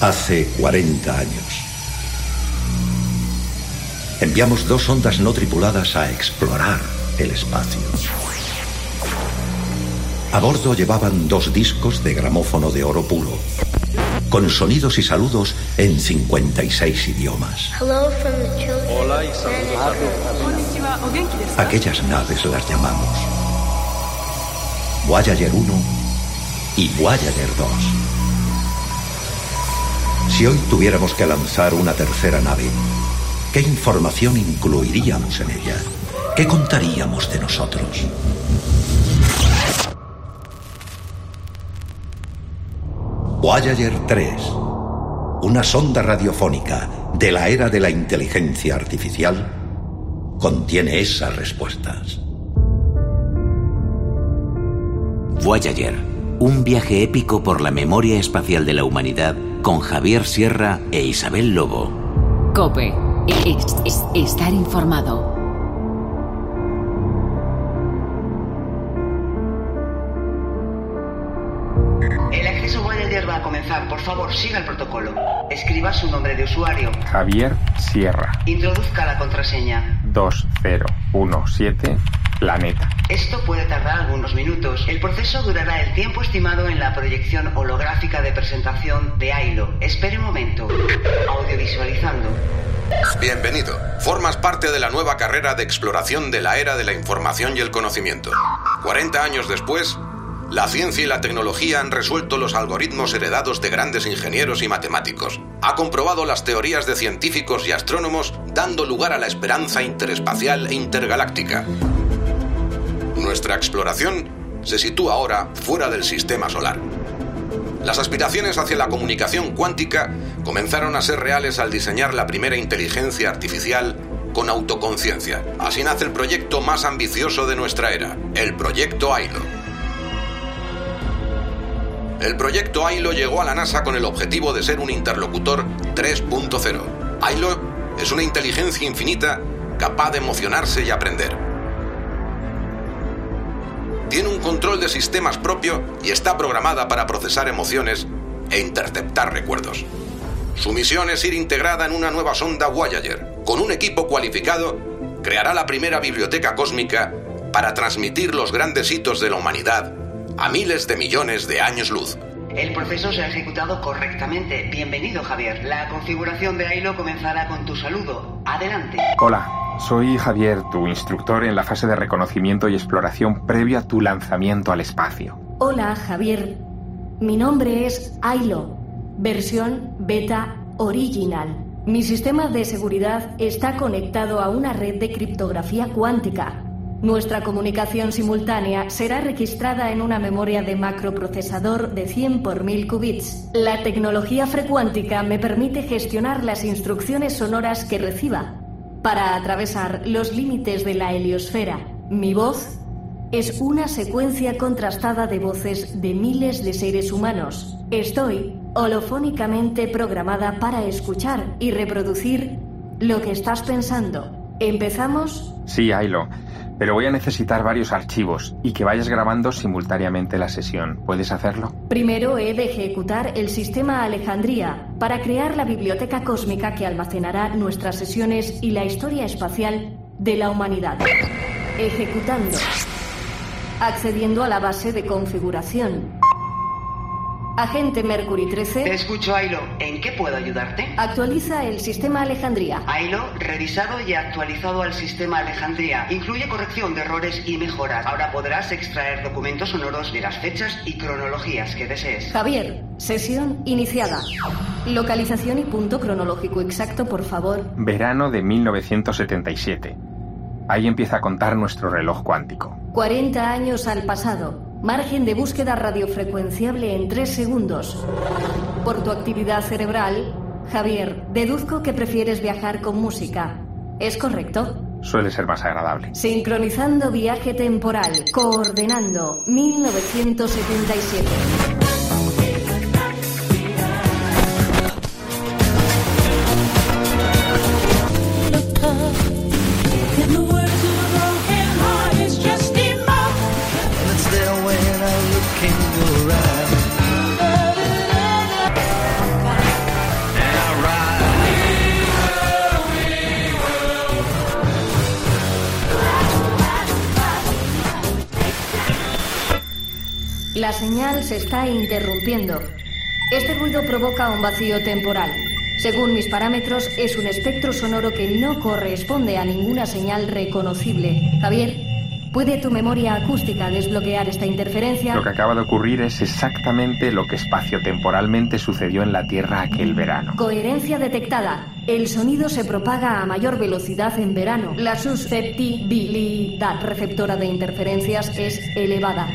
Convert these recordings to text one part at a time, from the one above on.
Hace 40 años. Enviamos dos ondas no tripuladas a explorar el espacio. A bordo llevaban dos discos de gramófono de oro puro, con sonidos y saludos en 56 idiomas. Hola y saludos Aquellas naves las llamamos Voyager 1 y Voyager 2. Si hoy tuviéramos que lanzar una tercera nave, ¿qué información incluiríamos en ella? ¿Qué contaríamos de nosotros? Voyager 3, una sonda radiofónica de la era de la inteligencia artificial, contiene esas respuestas. Voyager, un viaje épico por la memoria espacial de la humanidad con Javier Sierra e Isabel Lobo. Cope. Es- es- estar informado. El acceso Voyager va a comenzar. Por favor, siga el protocolo. Escriba su nombre de usuario. Javier Sierra, Introduzca la contraseña. 2017, Planeta. Esto puede tardar algunos minutos. El proceso durará el tiempo estimado en la proyección holográfica de presentación de AILO. Espere un momento. Audiovisualizando. Bienvenido. Formas parte de la nueva carrera de exploración de la era de la información y el conocimiento. 40 años después, la ciencia y la tecnología han resuelto los algoritmos heredados de grandes ingenieros y matemáticos. Ha comprobado las teorías de científicos y astrónomos, dando lugar a la esperanza interespacial e intergaláctica. Nuestra exploración se sitúa ahora fuera del sistema solar. Las aspiraciones hacia la comunicación cuántica comenzaron a ser reales al diseñar la primera inteligencia artificial con autoconciencia. Así nace el proyecto más ambicioso de nuestra era, el proyecto AILO. El proyecto AILO llegó a la NASA con el objetivo de ser un interlocutor 3.0. AILO es una inteligencia infinita capaz de emocionarse y aprender. Tiene un control de sistemas propio y está programada para procesar emociones e interceptar recuerdos. Su misión es ir integrada en una nueva sonda Voyager. Con un equipo cualificado, creará la primera biblioteca cósmica para transmitir los grandes hitos de la humanidad a miles de millones de años luz. El proceso se ha ejecutado correctamente. Bienvenido, Javier. La configuración de AILO comenzará con tu saludo. Adelante. Hola, soy Javier, tu instructor en la fase de reconocimiento y exploración previa a tu lanzamiento al espacio. Hola, Javier. Mi nombre es Ailo, versión beta original. Mi sistema de seguridad está conectado a una red de criptografía cuántica. Nuestra comunicación simultánea será registrada en una memoria de macroprocesador de 100 por 1000 qubits. La tecnología frecuántica me permite gestionar las instrucciones sonoras que reciba para atravesar los límites de la heliosfera. Mi voz es una secuencia contrastada de voces de miles de seres humanos. Estoy holofónicamente programada para escuchar y reproducir lo que estás pensando. ¿Empezamos? Sí, Ailo, pero voy a necesitar varios archivos y que vayas grabando simultáneamente la sesión. ¿Puedes hacerlo? Primero he de ejecutar el sistema Alejandría para crear la biblioteca cósmica que almacenará nuestras sesiones y la historia espacial de la humanidad. Ejecutando. Accediendo a la base de configuración. Agente Mercury Te 13. escucho, Ailo. ¿En qué puedo ayudarte? Actualiza el sistema Alejandría. Ailo, revisado y actualizado al sistema Alejandría. Incluye corrección de errores y mejoras. Ahora podrás extraer documentos sonoros de las fechas y cronologías que desees. Javier, sesión iniciada. Localización y punto cronológico exacto, por favor. Verano de 1977. Ahí empieza a contar nuestro reloj cuántico. 40 años al pasado. Margen de búsqueda radiofrecuenciable en 3 segundos. Por tu actividad cerebral, Javier, deduzco que prefieres viajar con música. ¿Es correcto? Suele ser más agradable. Sincronizando viaje temporal. Coordenando 1977. Señal se está interrumpiendo. Este ruido provoca un vacío temporal. Según mis parámetros, es un espectro sonoro que no corresponde a ninguna señal reconocible. Javier, ¿puede tu memoria acústica desbloquear esta interferencia? Lo que acaba de ocurrir es exactamente lo que espaciotemporalmente sucedió en la Tierra aquel verano. Coherencia detectada. El sonido se propaga a mayor velocidad en verano. La susceptibilidad receptora de interferencias es elevada.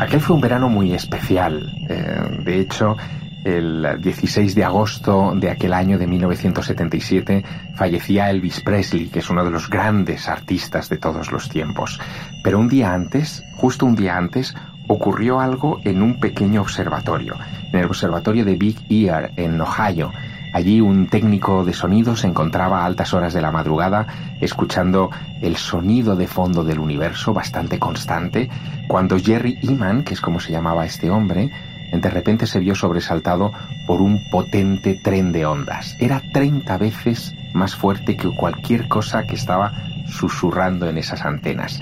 Aquel fue un verano muy especial. Eh, de hecho, el 16 de agosto de aquel año de 1977 fallecía Elvis Presley, que es uno de los grandes artistas de todos los tiempos. Pero un día antes, justo un día antes, ocurrió algo en un pequeño observatorio, en el observatorio de Big Ear, en Ohio. Allí un técnico de sonido se encontraba a altas horas de la madrugada escuchando el sonido de fondo del universo bastante constante cuando Jerry Eman, que es como se llamaba este hombre, de repente se vio sobresaltado por un potente tren de ondas. Era 30 veces más fuerte que cualquier cosa que estaba susurrando en esas antenas.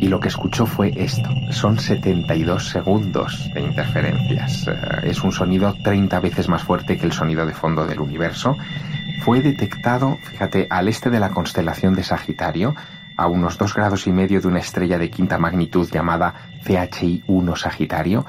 Y lo que escuchó fue esto. Son 72 segundos de interferencias. Eh, es un sonido 30 veces más fuerte que el sonido de fondo del universo. Fue detectado, fíjate, al este de la constelación de Sagitario, a unos 2 grados y medio de una estrella de quinta magnitud llamada CHI 1 Sagitario,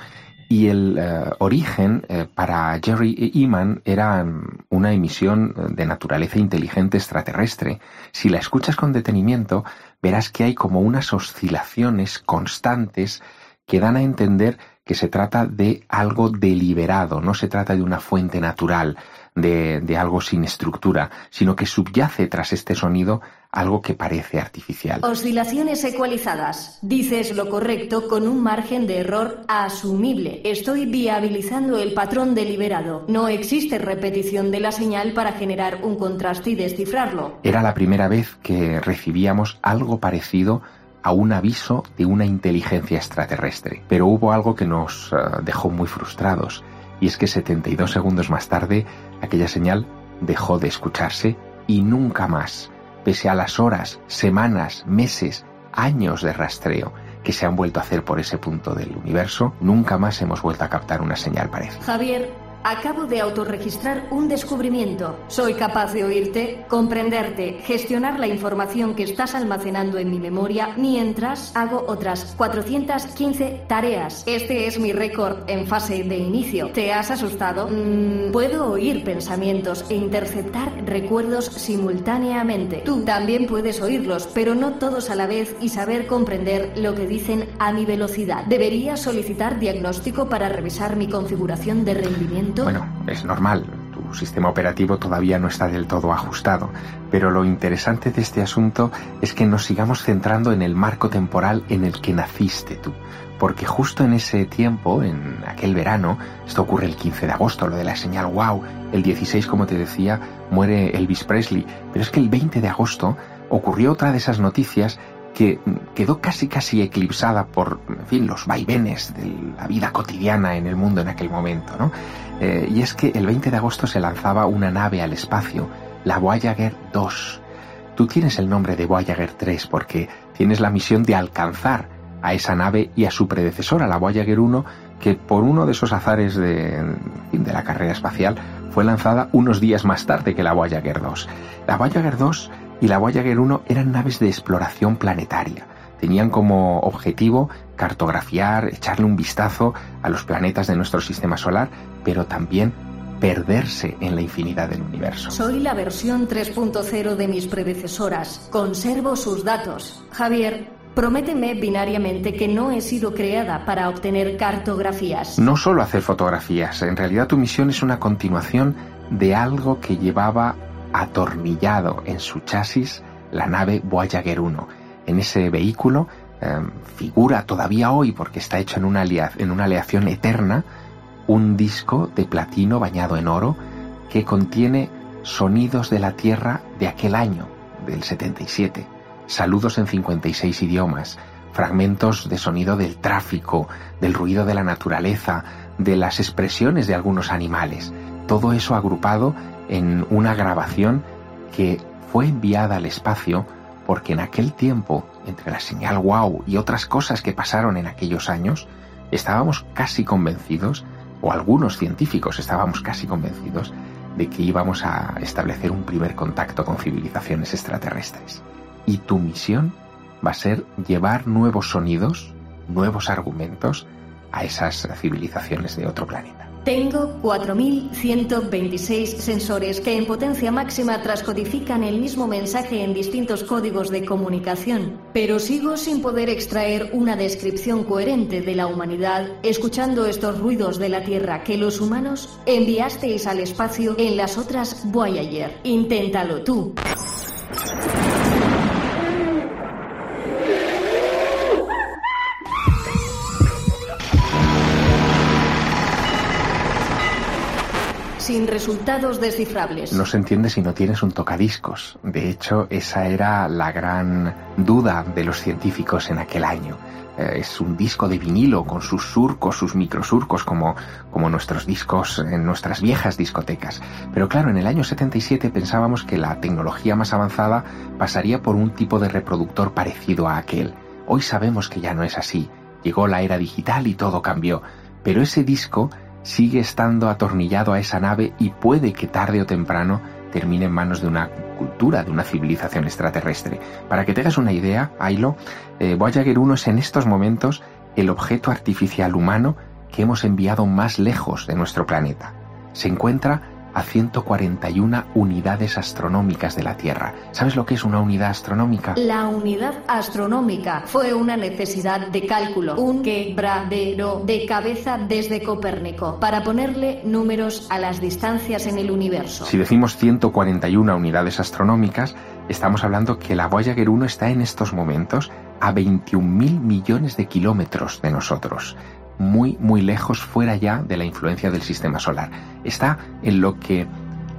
y el eh, origen eh, para Jerry Eman era mm, una emisión de naturaleza inteligente extraterrestre. Si la escuchas con detenimiento, verás que hay como unas oscilaciones constantes que dan a entender que se trata de algo deliberado, no se trata de una fuente natural, de, de algo sin estructura, sino que subyace tras este sonido algo que parece artificial. Oscilaciones ecualizadas. Dices lo correcto con un margen de error asumible. Estoy viabilizando el patrón deliberado. No existe repetición de la señal para generar un contraste y descifrarlo. Era la primera vez que recibíamos algo parecido a un aviso de una inteligencia extraterrestre. Pero hubo algo que nos eh, dejó muy frustrados, y es que 72 segundos más tarde aquella señal dejó de escucharse y nunca más, pese a las horas, semanas, meses, años de rastreo que se han vuelto a hacer por ese punto del universo, nunca más hemos vuelto a captar una señal parecida. Javier, Acabo de autorregistrar un descubrimiento. Soy capaz de oírte, comprenderte, gestionar la información que estás almacenando en mi memoria mientras hago otras 415 tareas. Este es mi récord en fase de inicio. ¿Te has asustado? Mm, puedo oír pensamientos e interceptar recuerdos simultáneamente. Tú también puedes oírlos, pero no todos a la vez y saber comprender lo que dicen a mi velocidad. Debería solicitar diagnóstico para revisar mi configuración de rendimiento bueno, es normal. Tu sistema operativo todavía no está del todo ajustado. Pero lo interesante de este asunto es que nos sigamos centrando en el marco temporal en el que naciste tú. Porque justo en ese tiempo, en aquel verano, esto ocurre el 15 de agosto, lo de la señal wow, el 16, como te decía, muere Elvis Presley, pero es que el 20 de agosto ocurrió otra de esas noticias que quedó casi casi eclipsada por, en fin, los vaivenes de la vida cotidiana en el mundo en aquel momento, ¿no? Eh, y es que el 20 de agosto se lanzaba una nave al espacio, la Voyager 2. Tú tienes el nombre de Voyager 3 porque tienes la misión de alcanzar a esa nave y a su predecesora, la Voyager 1, que por uno de esos azares de, de la carrera espacial fue lanzada unos días más tarde que la Voyager 2. La Voyager 2 y la Voyager 1 eran naves de exploración planetaria. Tenían como objetivo cartografiar, echarle un vistazo a los planetas de nuestro sistema solar, pero también perderse en la infinidad del universo. Soy la versión 3.0 de mis predecesoras. Conservo sus datos. Javier, prométeme binariamente que no he sido creada para obtener cartografías. No solo hacer fotografías, en realidad tu misión es una continuación de algo que llevaba atornillado en su chasis la nave Voyager 1. En ese vehículo em, figura todavía hoy, porque está hecho en una, en una aleación eterna, un disco de platino bañado en oro que contiene sonidos de la Tierra de aquel año, del 77, saludos en 56 idiomas, fragmentos de sonido del tráfico, del ruido de la naturaleza, de las expresiones de algunos animales, todo eso agrupado en una grabación que fue enviada al espacio porque en aquel tiempo, entre la señal wow y otras cosas que pasaron en aquellos años, estábamos casi convencidos, o algunos científicos estábamos casi convencidos, de que íbamos a establecer un primer contacto con civilizaciones extraterrestres. Y tu misión va a ser llevar nuevos sonidos, nuevos argumentos a esas civilizaciones de otro planeta. Tengo 4.126 sensores que en potencia máxima transcodifican el mismo mensaje en distintos códigos de comunicación, pero sigo sin poder extraer una descripción coherente de la humanidad escuchando estos ruidos de la Tierra que los humanos enviasteis al espacio en las otras Voyager. Inténtalo tú. Sin resultados descifrables. No se entiende si no tienes un tocadiscos. De hecho, esa era la gran duda de los científicos en aquel año. Eh, es un disco de vinilo con sus surcos, sus microsurcos, como, como nuestros discos en nuestras viejas discotecas. Pero claro, en el año 77 pensábamos que la tecnología más avanzada pasaría por un tipo de reproductor parecido a aquel. Hoy sabemos que ya no es así. Llegó la era digital y todo cambió. Pero ese disco sigue estando atornillado a esa nave y puede que tarde o temprano termine en manos de una cultura, de una civilización extraterrestre. Para que tengas una idea, Ailo, eh, Voyager 1 es en estos momentos el objeto artificial humano que hemos enviado más lejos de nuestro planeta. Se encuentra a 141 unidades astronómicas de la Tierra. ¿Sabes lo que es una unidad astronómica? La unidad astronómica fue una necesidad de cálculo, un quebradero de cabeza desde Copérnico, para ponerle números a las distancias en el universo. Si decimos 141 unidades astronómicas, estamos hablando que la Voyager 1 está en estos momentos a 21.000 millones de kilómetros de nosotros muy, muy lejos fuera ya de la influencia del sistema solar. Está en lo que,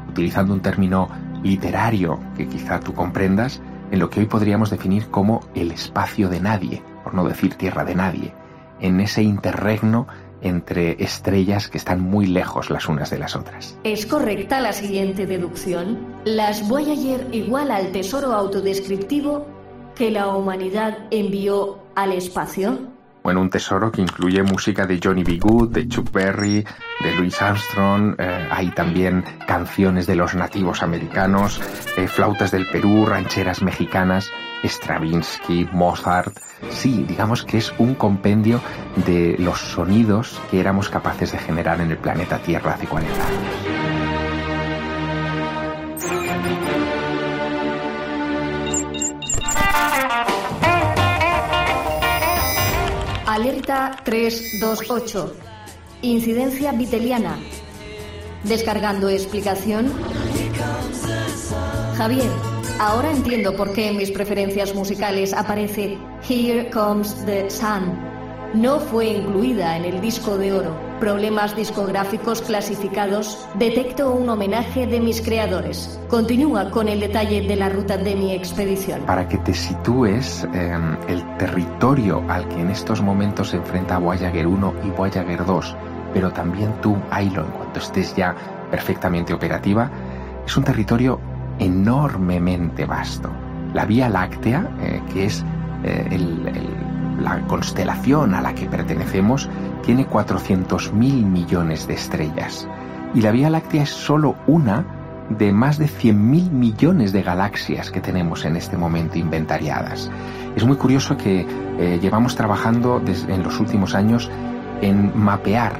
utilizando un término literario que quizá tú comprendas, en lo que hoy podríamos definir como el espacio de nadie, por no decir tierra de nadie, en ese interregno entre estrellas que están muy lejos las unas de las otras. ¿Es correcta la siguiente deducción? Las Voyager igual al tesoro autodescriptivo que la humanidad envió al espacio? Bueno, un tesoro que incluye música de Johnny B. Good, de Chuck Berry, de Louis Armstrong, eh, hay también canciones de los nativos americanos, eh, flautas del Perú, rancheras mexicanas, Stravinsky, Mozart. Sí, digamos que es un compendio de los sonidos que éramos capaces de generar en el planeta Tierra hace 40 años. Alerta 328. Incidencia viteliana. Descargando explicación. Javier, ahora entiendo por qué en mis preferencias musicales aparece Here Comes the Sun no fue incluida en el disco de oro. Problemas discográficos clasificados. Detecto un homenaje de mis creadores. Continúa con el detalle de la ruta de mi expedición. Para que te sitúes, em, el territorio al que en estos momentos se enfrenta Voyager 1 y Voyager 2, pero también tú, Ailo, en cuanto estés ya perfectamente operativa, es un territorio enormemente vasto. La Vía Láctea, eh, que es eh, el la constelación a la que pertenecemos tiene 400.000 millones de estrellas y la Vía Láctea es solo una de más de 100.000 millones de galaxias que tenemos en este momento inventariadas. Es muy curioso que eh, llevamos trabajando en los últimos años en mapear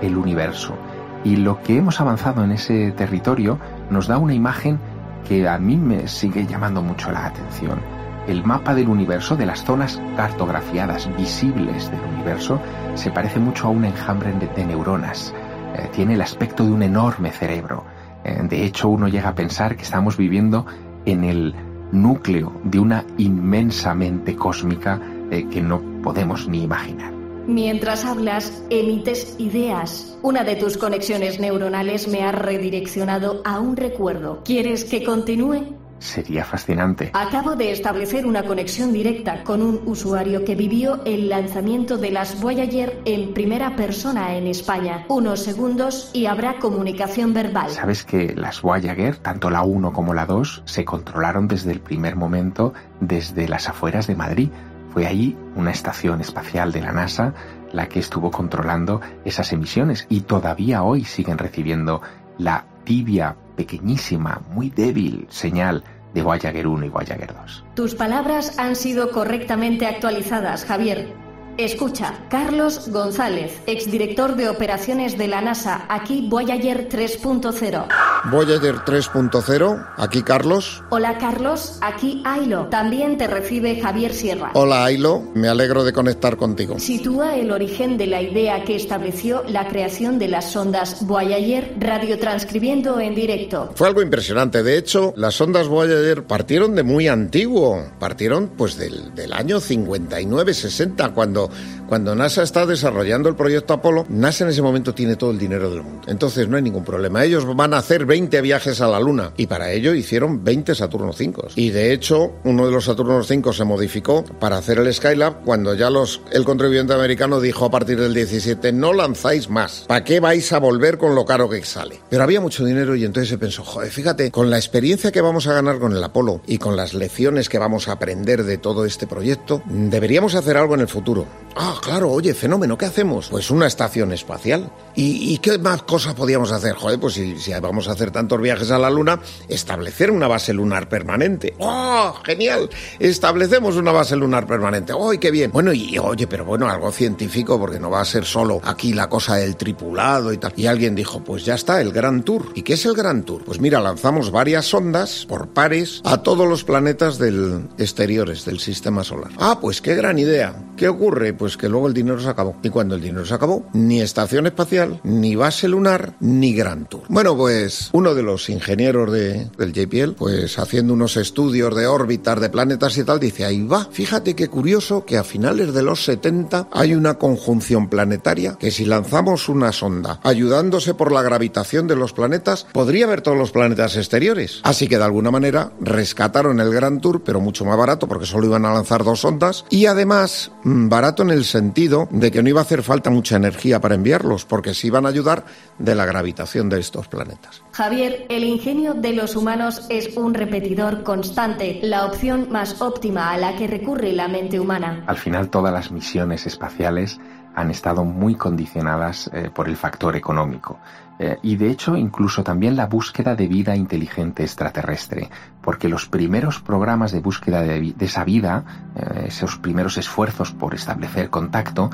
el universo y lo que hemos avanzado en ese territorio nos da una imagen que a mí me sigue llamando mucho la atención el mapa del universo, de las zonas cartografiadas visibles del universo, se parece mucho a un enjambre de neuronas. Eh, tiene el aspecto de un enorme cerebro. Eh, de hecho, uno llega a pensar que estamos viviendo en el núcleo de una inmensa mente cósmica eh, que no podemos ni imaginar. Mientras hablas, emites ideas. Una de tus conexiones neuronales me ha redireccionado a un recuerdo. ¿Quieres que continúe? Sería fascinante. Acabo de establecer una conexión directa con un usuario que vivió el lanzamiento de las Voyager en primera persona en España. Unos segundos y habrá comunicación verbal. Sabes que las Voyager, tanto la 1 como la 2, se controlaron desde el primer momento desde las afueras de Madrid Fue ahí una estación espacial de la NASA la que estuvo controlando esas emisiones y todavía hoy siguen recibiendo la tibia, pequeñísima, muy débil señal de Voyager 1 y Voyager 2. Tus palabras han sido correctamente actualizadas, Javier. Escucha, Carlos González, exdirector de operaciones de la NASA, aquí Voyager 3.0. Voyager 3.0, aquí Carlos. Hola Carlos, aquí Ailo. También te recibe Javier Sierra. Hola Ailo, me alegro de conectar contigo. Sitúa el origen de la idea que estableció la creación de las sondas Voyager radiotranscribiendo en directo. Fue algo impresionante, de hecho, las sondas Voyager partieron de muy antiguo, partieron pues del, del año 59-60, cuando well cuando, NASA está desarrollando el proyecto Apolo, NASA en ese momento tiene todo el dinero del mundo. Entonces no hay ningún problema. Ellos van a hacer 20 viajes a la Luna y para ello hicieron 20 Saturno 5. Y de hecho, uno de los Saturno 5 se modificó para hacer el Skylab cuando ya los, el contribuyente americano dijo a partir del 17, no lanzáis más. ¿Para qué vais a volver con lo caro que sale? Pero había mucho dinero y entonces se pensó, joder, fíjate, con la experiencia que vamos a ganar con el Apolo y con las lecciones que vamos a aprender de todo este proyecto, deberíamos hacer algo en el futuro. Ah, claro, oye, fenómeno, ¿qué hacemos? Pues una estación espacial. ¿Y, qué más cosas podíamos hacer? Joder, pues si, vamos a hacer tantos viajes a la Luna, establecer una base lunar permanente. ¡Oh, genial! Establecemos una base lunar permanente. ¡Oh, qué bien! Bueno, y oye, pero bueno, algo científico, porque no va a ser solo aquí la cosa del tripulado y tal. Y alguien dijo, pues ya está, el Gran Tour. ¿Y qué es el Gran Tour? Pues mira, lanzamos varias sondas por pares a todos los planetas del exteriores del sistema solar. Ah, pues qué gran idea. ¿Qué ocurre? Pues que luego el dinero se acabó. Y cuando el dinero se acabó, ni estación espacial, ni base lunar, ni Gran Tour. Bueno, pues uno de los ingenieros de, del JPL, pues haciendo unos estudios de órbitas de planetas y tal, dice, ahí va, fíjate qué curioso que a finales de los 70 hay una conjunción planetaria que si lanzamos una sonda ayudándose por la gravitación de los planetas, podría ver todos los planetas exteriores. Así que de alguna manera rescataron el Gran Tour, pero mucho más barato porque solo iban a lanzar dos sondas y además mm, barato en el sentido de que no iba a hacer falta mucha energía para enviarlos, porque se iban a ayudar de la gravitación de estos planetas. Javier, el ingenio de los humanos es un repetidor constante, la opción más óptima a la que recurre la mente humana. Al final todas las misiones espaciales han estado muy condicionadas eh, por el factor económico. Eh, y de hecho incluso también la búsqueda de vida inteligente extraterrestre, porque los primeros programas de búsqueda de, esa vida, eh, esos primeros esfuerzos por establecer contacto,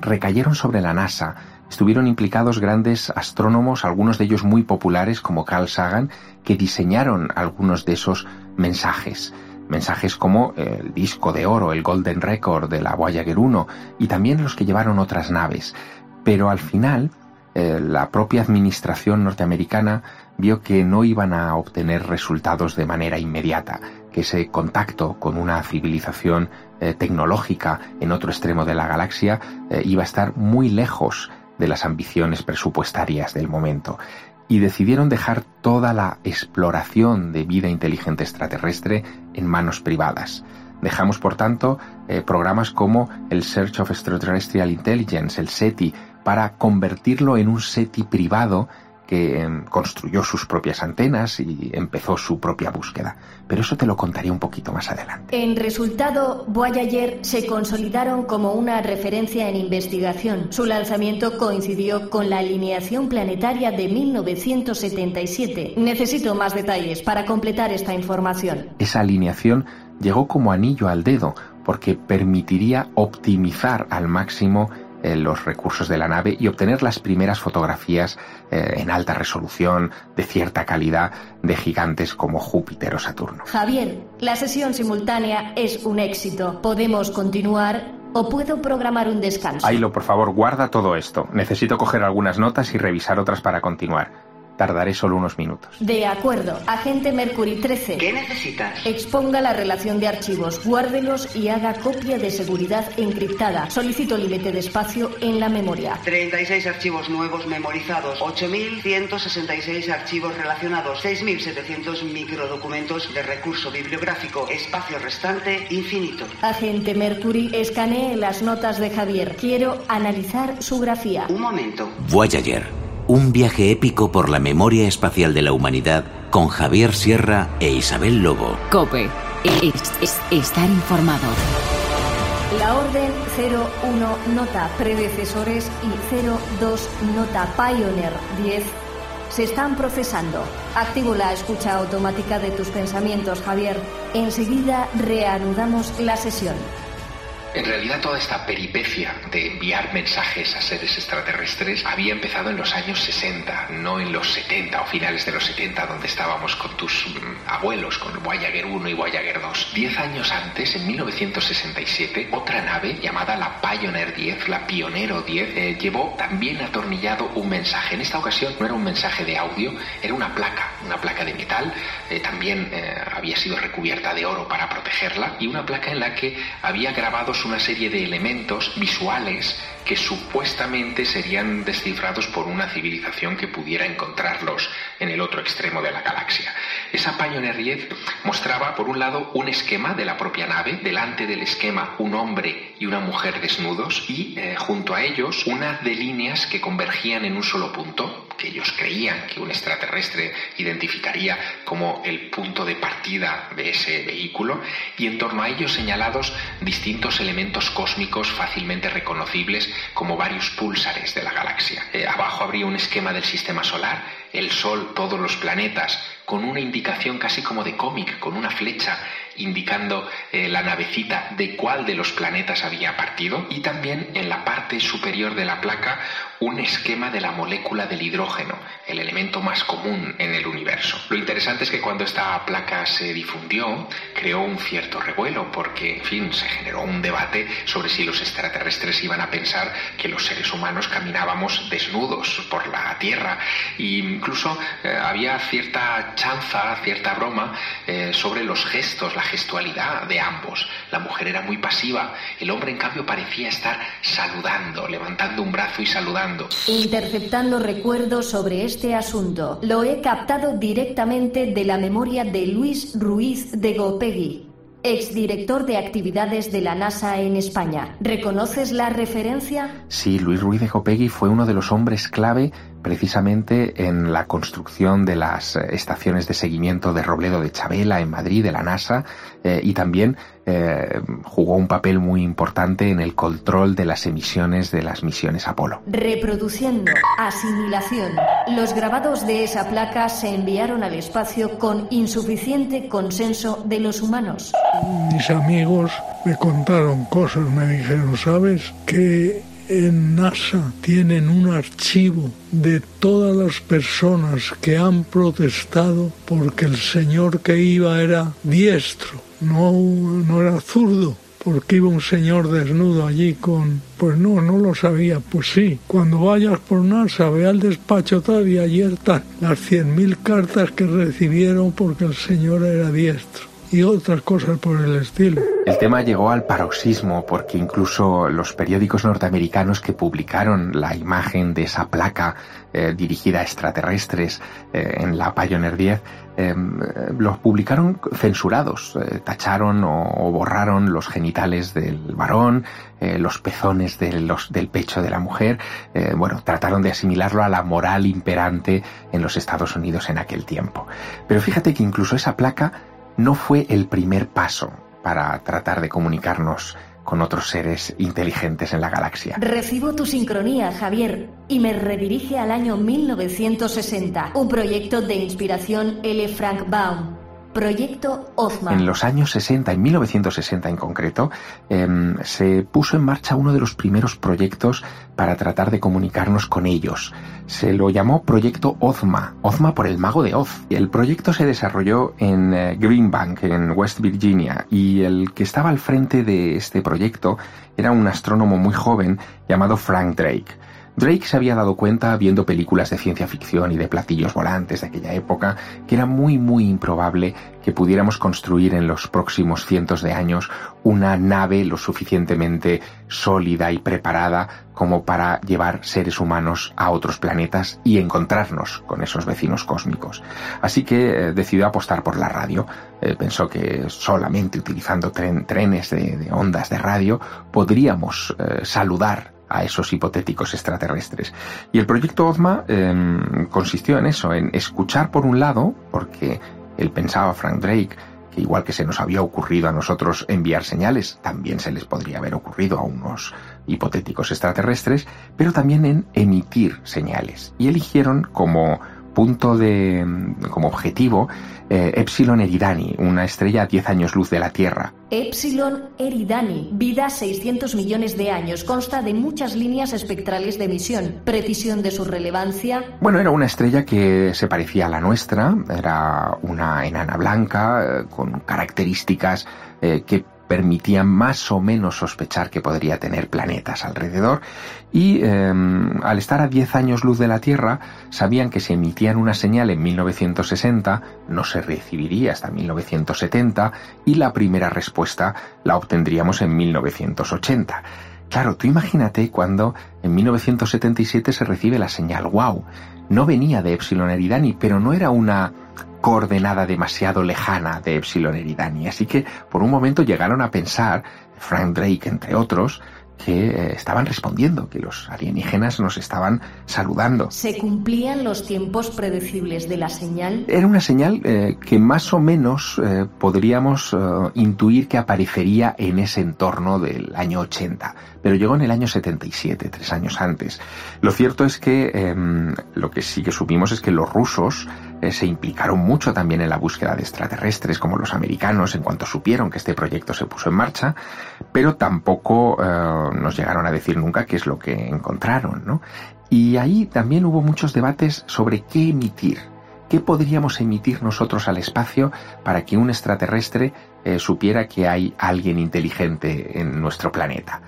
recayeron sobre la NASA. Estuvieron implicados grandes astrónomos, algunos de ellos muy populares como Carl Sagan, que diseñaron algunos de esos mensajes mensajes como el disco de oro, el Golden Record de la Voyager 1 y también los que llevaron otras naves. Pero al final, eh, la propia administración norteamericana vio que no iban a obtener resultados de manera inmediata, que ese contacto con una civilización eh, tecnológica en otro extremo de la galaxia eh, iba a estar muy lejos de las ambiciones presupuestarias del momento y decidieron dejar toda la exploración de vida inteligente extraterrestre en manos privadas. Dejamos, por tanto, eh, programas como el Search of Extraterrestrial Intelligence, el SETI, para convertirlo en un SETI privado que em, construyó sus propias antenas y empezó su propia búsqueda. Pero eso te lo contaré un poquito más adelante. En resultado, Voyager se consolidaron como una referencia en investigación. Su lanzamiento coincidió con la alineación planetaria de 1977. Necesito más detalles para completar esta información. Esa alineación llegó como anillo al dedo porque permitiría optimizar al máximo eh, los recursos de la nave y obtener las primeras fotografías eh, en alta resolución, de cierta calidad, de gigantes como Júpiter o Saturno. Javier, la sesión simultánea es un éxito. ¿Podemos continuar? ¿O puedo programar un descanso? Ailo, por favor, guarda todo esto. Necesito coger algunas notas y revisar otras para continuar. Tardaré solo unos minutos. De acuerdo. Agente Mercury 13. ¿Qué necesitas? Exponga la relación de archivos, guárdelos y haga copia de seguridad encriptada. Solicito límite de espacio en la memoria. 36 archivos nuevos memorizados, 8.166 archivos relacionados, 6.700 microdocumentos de recurso bibliográfico, espacio restante infinito. Agente Mercury, escanee las notas de Javier. Quiero analizar su grafía. Un momento. Voyager un viaje épico por la memoria espacial de la humanidad con Javier Sierra e Isabel Lobo. Cope. estar informado. La orden 01 Nota Predecesores y 02 Nota Pioneer 10 se están procesando. Activo la escucha automática de tus pensamientos, Javier. Enseguida reanudamos la sesión. En realidad toda esta peripecia de enviar mensajes a seres extraterrestres había empezado en los años 60, no en los 70 o finales de los 70 donde estábamos con tus mm, abuelos, con Voyager 1 y Voyager 2. Diez años antes, en 1967, otra nave llamada la Pioneer 10, la Pionero 10, eh, llevó también atornillado un mensaje. En esta ocasión no era un mensaje de audio, era una placa, una placa de metal, eh, también eh, había sido recubierta de oro para protegerla y una placa en la que había grabado una serie de elementos visuales que supuestamente serían descifrados por una civilización que pudiera encontrarlos en el otro extremo de la galaxia. Esa Pioneer 10 mostraba, por un lado, un esquema de la propia nave, delante del esquema un hombre y una mujer desnudos, y eh, junto a ellos una de líneas que convergían en un solo punto, que ellos creían que un extraterrestre identificaría como el punto de partida de ese vehículo, y en torno a ellos señalados distintos elementos cósmicos fácilmente reconocibles como varios púlsares de la galaxia. Eh, abajo habría un esquema del sistema solar, el Sol, todos los planetas, con una indicación casi como de cómic, con una flecha indicando eh, la navecita de cuál de los planetas había partido y también en la parte superior de la placa un esquema de la molécula del hidrógeno, el elemento más común en el universo. Lo interesante es que cuando esta placa se difundió, creó un cierto revuelo, porque, en fin, se generó un debate sobre si los extraterrestres iban a pensar que los seres humanos caminábamos desnudos por la Tierra. E incluso eh, había cierta chanza, cierta broma eh, sobre los gestos, la gestualidad de ambos. La mujer era muy pasiva, el hombre, en cambio, parecía estar saludando, levantando un brazo y saludando Interceptando recuerdos sobre este asunto. Lo he captado directamente de la memoria de Luis Ruiz de Gopegui, exdirector de actividades de la NASA en España. ¿Reconoces la referencia? Sí, Luis Ruiz de Gopegui fue uno de los hombres clave precisamente en la construcción de las eh, estaciones de seguimiento de Robledo de Chabela en Madrid, de la NASA, eh, y también eh, jugó un papel muy importante en el control de las emisiones de las misiones Apolo. Reproduciendo, asimilación. Los grabados de esa placa se enviaron al espacio con insuficiente consenso de los humanos. Mis amigos me contaron cosas, me dijeron, ¿sabes? Que en NASA tienen un archivo de todas las personas que han protestado porque el señor que iba era diestro, no, no era zurdo porque iba un señor desnudo allí con... Pues no, no lo sabía. Pues sí, cuando vayas por NASA, ve al despacho tal y allí están las cien mil cartas que recibieron porque el señor era diestro y otras cosas por el estilo. El tema llegó al paroxismo porque incluso los periódicos norteamericanos que publicaron la imagen de esa placa eh, dirigida a extraterrestres eh, en la Pioneer 10 eh, los publicaron censurados, tacharon o, borraron los genitales del varón, los pezones del pecho de la mujer, bueno, trataron de asimilarlo a la moral imperante en los Estados Unidos en aquel tiempo. Pero fíjate que incluso esa placa no fue el primer paso para tratar de comunicarnos con otros seres inteligentes en la galaxia. Recibo tu sincronía, Javier, y me redirige al año 1960, un proyecto de inspiración L. Frank Baum Proyecto Ozma. En los años 60, en 1960 en concreto, em, se puso en marcha uno de los primeros proyectos para tratar de comunicarnos con ellos. Se lo llamó Proyecto Ozma, Ozma por el mago de Oz. El proyecto se desarrolló en eh, Greenbank, en West Virginia, y el que estaba al frente de este proyecto era un astrónomo muy joven llamado Frank Drake. Drake se había dado cuenta, viendo películas de ciencia ficción y de platillos volantes de aquella época, que era muy muy improbable que pudiéramos construir en los próximos cientos de años una nave lo suficientemente sólida y preparada como para llevar seres humanos a otros planetas y encontrarnos con esos vecinos cósmicos. Así que eh, decidió apostar por la radio. Eh, pensó que solamente utilizando trenes de, ondas de radio podríamos eh, saludar a esos hipotéticos extraterrestres. Y el proyecto Ozma em, consistió en eso, en escuchar por un lado, porque él pensaba, Frank Drake, que igual que se nos había ocurrido a nosotros enviar señales, también se les podría haber ocurrido a unos hipotéticos extraterrestres, pero también en emitir señales. Y eligieron como punto de, como objetivo, eh, Epsilon Eridani, una estrella a 10 años luz de la Tierra. Epsilon Eridani, vida 600 millones de años, consta de muchas líneas espectrales de emisión. Precisión de su relevancia. Bueno, era una estrella que se parecía a la nuestra, era una enana blanca, eh, con características eh, que permitían más o menos sospechar que podría tener planetas alrededor y em, al estar a 10 años luz de la Tierra sabían que si emitían una señal en 1960 no se recibiría hasta 1970 y la primera respuesta la obtendríamos en 1980. Claro, tú imagínate cuando en 1977 se recibe la señal wow. No venía de Epsilon Eridani, pero no era una coordenada demasiado lejana de Epsilon Eridani. Así que por un momento llegaron a pensar, Frank Drake entre otros, que eh, estaban respondiendo, que los alienígenas nos estaban saludando. ¿Se cumplían los tiempos predecibles de la señal? Era una señal eh, que más o menos eh, podríamos intuir que aparecería en ese entorno del año 80, pero llegó en el año 77, tres años antes. Lo cierto es que em, lo que sí que supimos es que los rusos se implicaron mucho también en la búsqueda de extraterrestres, como los americanos, en cuanto supieron que este proyecto se puso en marcha, pero tampoco eh, nos llegaron a decir nunca qué es lo que encontraron, ¿no? Y ahí también hubo muchos debates sobre qué emitir. ¿Qué podríamos emitir nosotros al espacio para que un extraterrestre eh, supiera que hay alguien inteligente en nuestro planeta?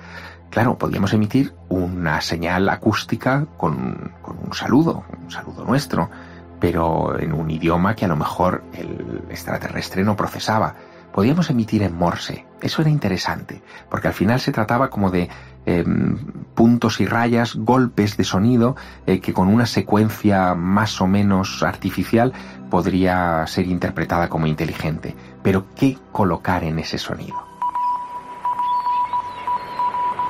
Claro, podríamos emitir una señal acústica con, con un saludo, un saludo nuestro, pero en un idioma que a lo mejor el extraterrestre no procesaba. Podíamos emitir en Morse. Eso era interesante, porque al final se trataba como de em, puntos y rayas, golpes de sonido, eh, que con una secuencia más o menos artificial podría ser interpretada como inteligente. Pero ¿qué colocar en ese sonido?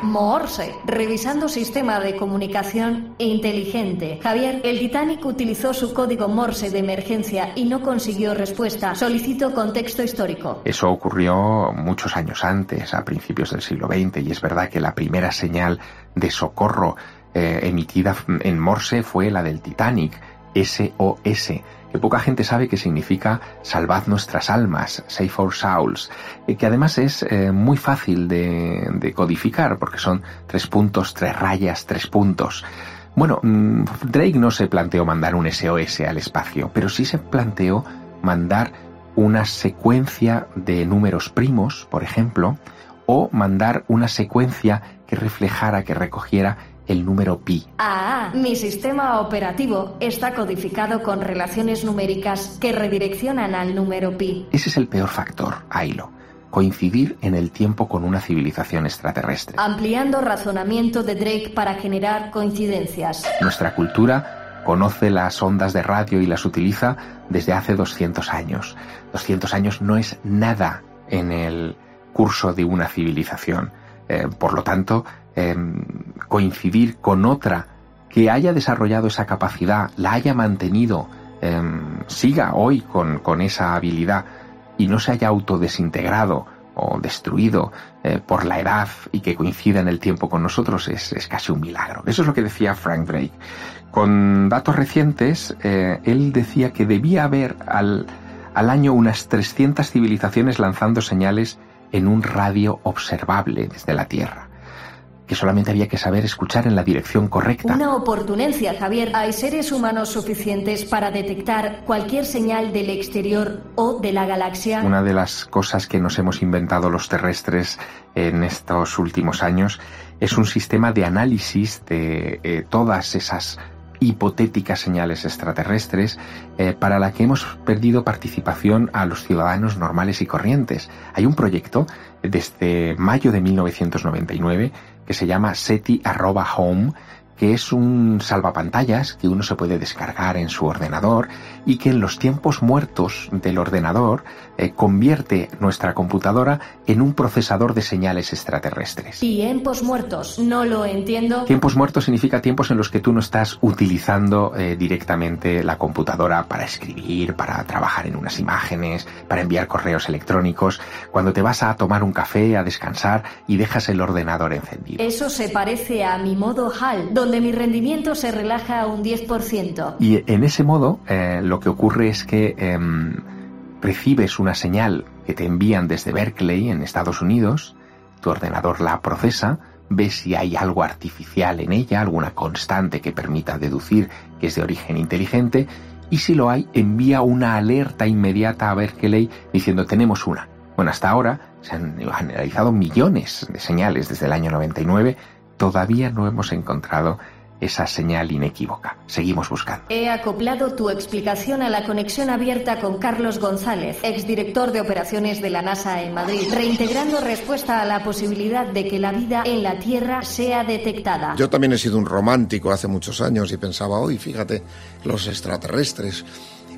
Morse, revisando sistema de comunicación inteligente. Javier, el Titanic utilizó su código Morse de emergencia y no consiguió respuesta. Solicito contexto histórico. Eso ocurrió muchos años antes, a principios del siglo XX, y es verdad que la primera señal de socorro eh, emitida en Morse fue la del Titanic, SOS que poca gente sabe que significa salvad nuestras almas, save our souls, que además es eh, muy fácil de, codificar porque son tres puntos, tres rayas, tres puntos. Bueno, mm, Drake no se planteó mandar un SOS al espacio, pero sí se planteó mandar una secuencia de números primos, por ejemplo, o mandar una secuencia que reflejara, que recogiera el número pi. Ah, mi sistema operativo está codificado con relaciones numéricas que redireccionan al número pi. Ese es el peor factor, Ailo. Coincidir en el tiempo con una civilización extraterrestre. Ampliando razonamiento de Drake para generar coincidencias. Nuestra cultura conoce las ondas de radio y las utiliza desde hace 200 años. 200 años no es nada en el curso de una civilización. Eh, por lo tanto, Em, coincidir con otra que haya desarrollado esa capacidad, la haya mantenido, em, siga hoy con, con, esa habilidad y no se haya autodesintegrado o destruido eh, por la edad y que coincida en el tiempo con nosotros es, es, casi un milagro. Eso es lo que decía Frank Drake. Con datos recientes, eh, él decía que debía haber al, al año unas 300 civilizaciones lanzando señales en un radio observable desde la Tierra que solamente había que saber escuchar en la dirección correcta. Una oportunencia, Javier. Hay seres humanos suficientes para detectar cualquier señal del exterior o de la galaxia. Una de las cosas que nos hemos inventado los terrestres en estos últimos años es un sistema de análisis de eh, todas esas hipotéticas señales extraterrestres eh, para la que hemos perdido participación a los ciudadanos normales y corrientes. Hay un proyecto desde mayo de 1999 que se llama SETI Home, que es un salvapantallas que uno se puede descargar en su ordenador y que en los tiempos muertos del ordenador eh, convierte nuestra computadora en un procesador de señales extraterrestres. Tiempos muertos, no lo entiendo. Tiempos muertos significa tiempos en los que tú no estás utilizando eh, directamente la computadora para escribir, para trabajar en unas imágenes, para enviar correos electrónicos, cuando te vas a tomar un café, a descansar y dejas el ordenador encendido. Eso se parece a mi modo HAL, donde mi rendimiento se relaja a un 10%. Y en ese modo eh, lo que ocurre es que em, recibes una señal que te envían desde Berkeley en Estados Unidos, tu ordenador la procesa, ves si hay algo artificial en ella, alguna constante que permita deducir que es de origen inteligente, y si lo hay, envía una alerta inmediata a Berkeley diciendo tenemos una. Bueno, hasta ahora se han analizado millones de señales desde el año 99, todavía no hemos encontrado esa señal inequívoca. Seguimos buscando. He acoplado tu explicación a la conexión abierta con Carlos González, exdirector de operaciones de la NASA en Madrid, reintegrando respuesta a la posibilidad de que la vida en la Tierra sea detectada. Yo también he sido un romántico hace muchos años y pensaba, hoy, fíjate, los extraterrestres,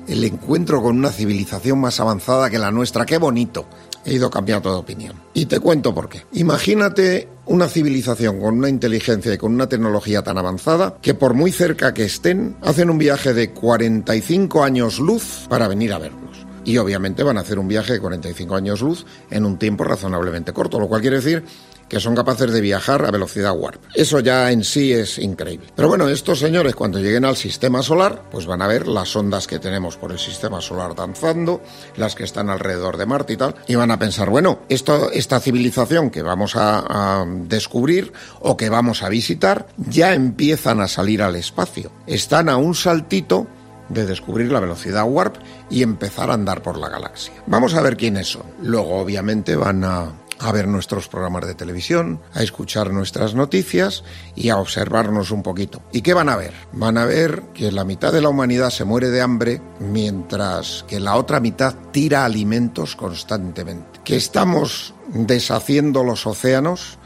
el encuentro con una civilización más avanzada que la nuestra, qué bonito he ido cambiando de opinión. Y te cuento por qué. Imagínate una civilización con una inteligencia y con una tecnología tan avanzada que por muy cerca que estén, hacen un viaje de 45 años luz para venir a vernos. Y obviamente van a hacer un viaje de 45 años luz en un tiempo razonablemente corto, lo cual quiere decir que son capaces de viajar a velocidad warp. Eso ya en sí es increíble. Pero bueno, estos señores cuando lleguen al sistema solar, pues van a ver las ondas que tenemos por el sistema solar danzando, las que están alrededor de Marte y tal, y van a pensar, bueno, esto, esta civilización que vamos a, a descubrir o que vamos a visitar, ya empiezan a salir al espacio. Están a un saltito de descubrir la velocidad warp y empezar a andar por la galaxia. Vamos a ver quiénes son. Luego, obviamente, van a a ver nuestros programas de televisión, a escuchar nuestras noticias y a observarnos un poquito. ¿Y qué van a ver? Van a ver que la mitad de la humanidad se muere de hambre mientras que la otra mitad tira alimentos constantemente. Que estamos deshaciendo los océanos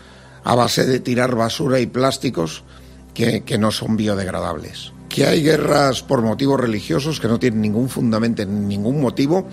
a base de tirar basura y plásticos que, que no son biodegradables que hay guerras por motivos religiosos que no tienen ningún fundamento, ningún motivo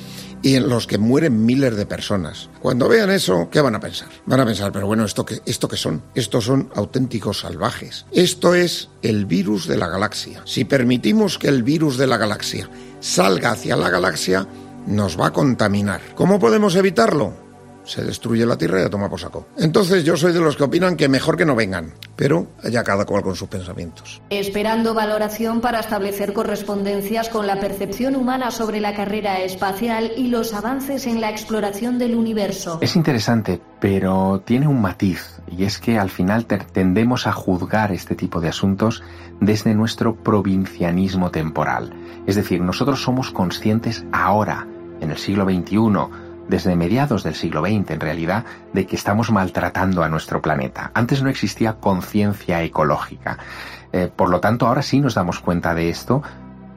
y en los que mueren miles de personas. Cuando vean eso, ¿qué van a pensar? Van a pensar, pero bueno, ¿esto qué, esto son? Estos son auténticos salvajes. Esto es el virus de la galaxia. Si permitimos que el virus de la galaxia salga hacia la galaxia, nos va a contaminar. ¿Cómo podemos evitarlo? Se destruye la tierra y a toma por saco. Entonces yo soy de los que opinan que mejor que no vengan, pero haya cada cual con sus pensamientos. Esperando valoración para establecer correspondencias con la percepción humana sobre la carrera espacial y los avances en la exploración del universo. Es interesante, pero tiene un matiz, y es que al final tendemos a juzgar este tipo de asuntos desde nuestro provincianismo temporal. Es decir, nosotros somos conscientes ahora, en el siglo XXI, desde mediados del siglo XX en realidad, de que estamos maltratando a nuestro planeta. Antes no existía conciencia ecológica. Eh, por lo tanto, ahora sí nos damos cuenta de esto,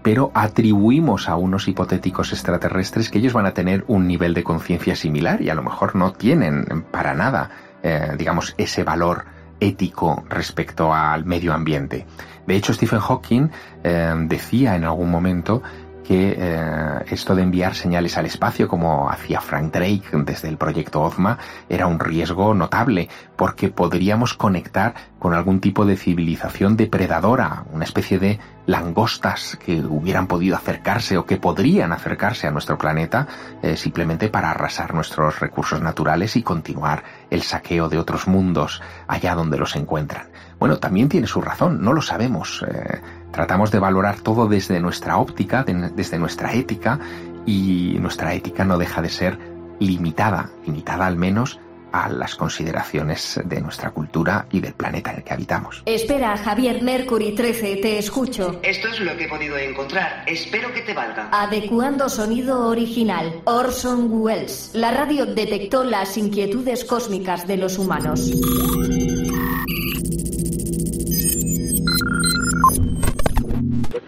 pero atribuimos a unos hipotéticos extraterrestres que ellos van a tener un nivel de conciencia similar y a lo mejor no tienen para nada, eh, digamos, ese valor ético respecto al medio ambiente. De hecho, Stephen Hawking eh, decía en algún momento que eh, esto de enviar señales al espacio, como hacía Frank Drake desde el proyecto OZMA, era un riesgo notable, porque podríamos conectar con algún tipo de civilización depredadora, una especie de langostas que hubieran podido acercarse o que podrían acercarse a nuestro planeta eh, simplemente para arrasar nuestros recursos naturales y continuar el saqueo de otros mundos allá donde los encuentran. Bueno, también tiene su razón, no lo sabemos. Eh, tratamos de valorar todo desde nuestra óptica, desde nuestra ética, y nuestra ética no deja de ser limitada, limitada al menos a las consideraciones de nuestra cultura y del planeta en el que habitamos. Espera, Javier Mercury 13, te escucho. Esto es lo que he podido encontrar. Espero que te valga. Adecuando sonido original. Orson Welles. La radio detectó las inquietudes cósmicas de los humanos.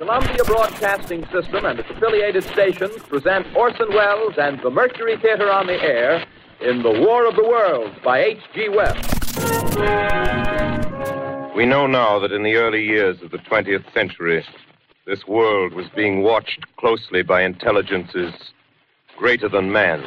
Columbia Broadcasting System and its affiliated stations present Orson Welles and the Mercury Theater on the air in The War of the Worlds by H.G. Wells. We know now that in the early years of the 20th century, this world was being watched closely by intelligences greater than man.